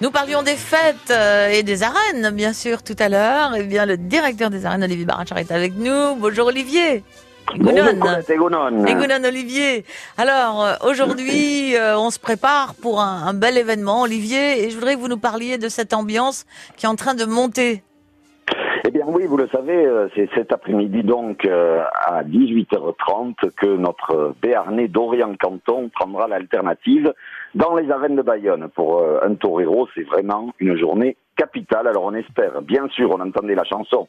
Nous parlions des fêtes euh, et des arènes, bien sûr, tout à l'heure. Eh bien, le directeur des arènes, Olivier Barachar, est avec nous. Bonjour Olivier. Bonjour, Egounon Olivier. Alors, euh, aujourd'hui, euh, on se prépare pour un, un bel événement, Olivier, et je voudrais que vous nous parliez de cette ambiance qui est en train de monter. Eh bien oui, vous le savez, euh, c'est cet après-midi donc euh, à 18h30 que notre Béarnais Dorian Canton prendra l'alternative dans les arènes de Bayonne. Pour euh, un torero, c'est vraiment une journée capitale. Alors on espère, bien sûr, on entendait la chanson.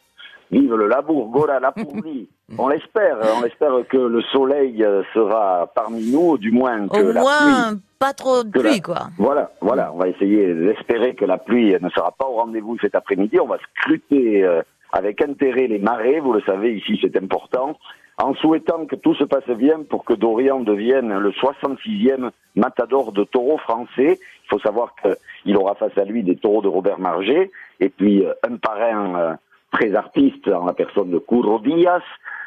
Vive le labour, Gola la pourrie. On l'espère, on espère que le soleil sera parmi nous, du moins que Au la moins, pluie pas trop de la- pluie, quoi. Voilà, voilà, on va essayer d'espérer que la pluie ne sera pas au rendez-vous cet après-midi. On va scruter euh, avec intérêt les marées, vous le savez, ici c'est important, en souhaitant que tout se passe bien pour que Dorian devienne le 66e matador de taureaux français. Il faut savoir qu'il aura face à lui des taureaux de Robert Marget et puis euh, un parrain euh, très artiste en la personne de Curro Diaz,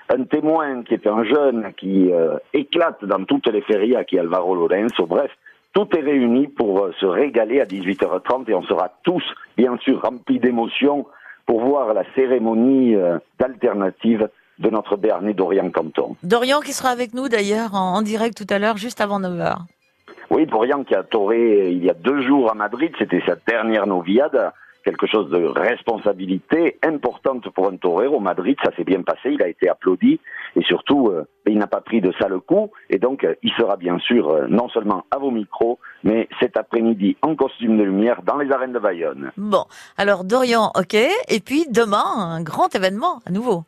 un témoin qui est un jeune qui euh, éclate dans toutes les férias qui est Alvaro Lorenzo. Bref, tout est réuni pour euh, se régaler à 18h30 et on sera tous, bien sûr, remplis d'émotions pour voir la cérémonie euh, d'alternative de notre dernier Dorian Canton. Dorian qui sera avec nous d'ailleurs en, direct tout à l'heure, juste avant 9h. Oui, Dorian qui a toré il y a deux jours à Madrid, c'était sa dernière noviade, quelque chose de responsabilité importante pour un torero. Madrid, ça s'est bien passé, il a été applaudi et surtout, euh, il n'a pas pris de sale coup et donc euh, il sera bien sûr euh, non seulement à vos micros, mais cet après-midi en costume de lumière dans les arènes de Bayonne. Bon, alors Dorian, ok. Et puis demain, un grand événement à nouveau.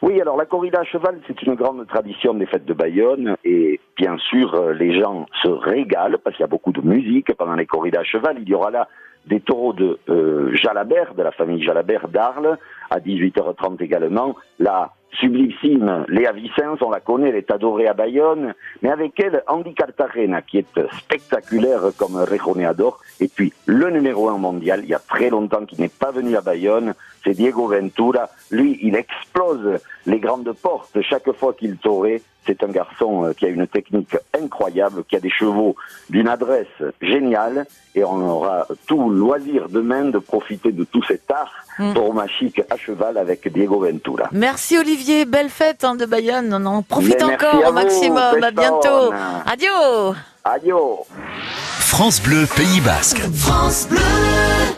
Oui, alors la corrida à cheval, c'est une grande tradition des fêtes de Bayonne et bien sûr, les gens se régalent parce qu'il y a beaucoup de musique pendant les corridas à cheval. Il y aura là des taureaux de euh, Jalabert, de la famille Jalabert d'Arles, à 18h30 également. La sublissime Léa Vicens, on la connaît, elle est adorée à Bayonne, mais avec elle, Andy Cartagena, qui est spectaculaire comme Rejoneador, et puis le numéro un mondial, il y a très longtemps qu'il n'est pas venu à Bayonne, c'est Diego Ventura. Lui, il explose les grandes portes chaque fois qu'il taurait. C'est un garçon euh, qui a une technique incroyable, qui a des chevaux d'une adresse géniale, et on aura tout loisir demain de profiter de tout cet art Mm. tauromachique à cheval avec Diego Ventura. Merci Olivier, belle fête hein, de Bayonne. On en profite Mais encore au vous, maximum. À bientôt. Adieu. Adios France Bleu Pays Basque. France Bleu.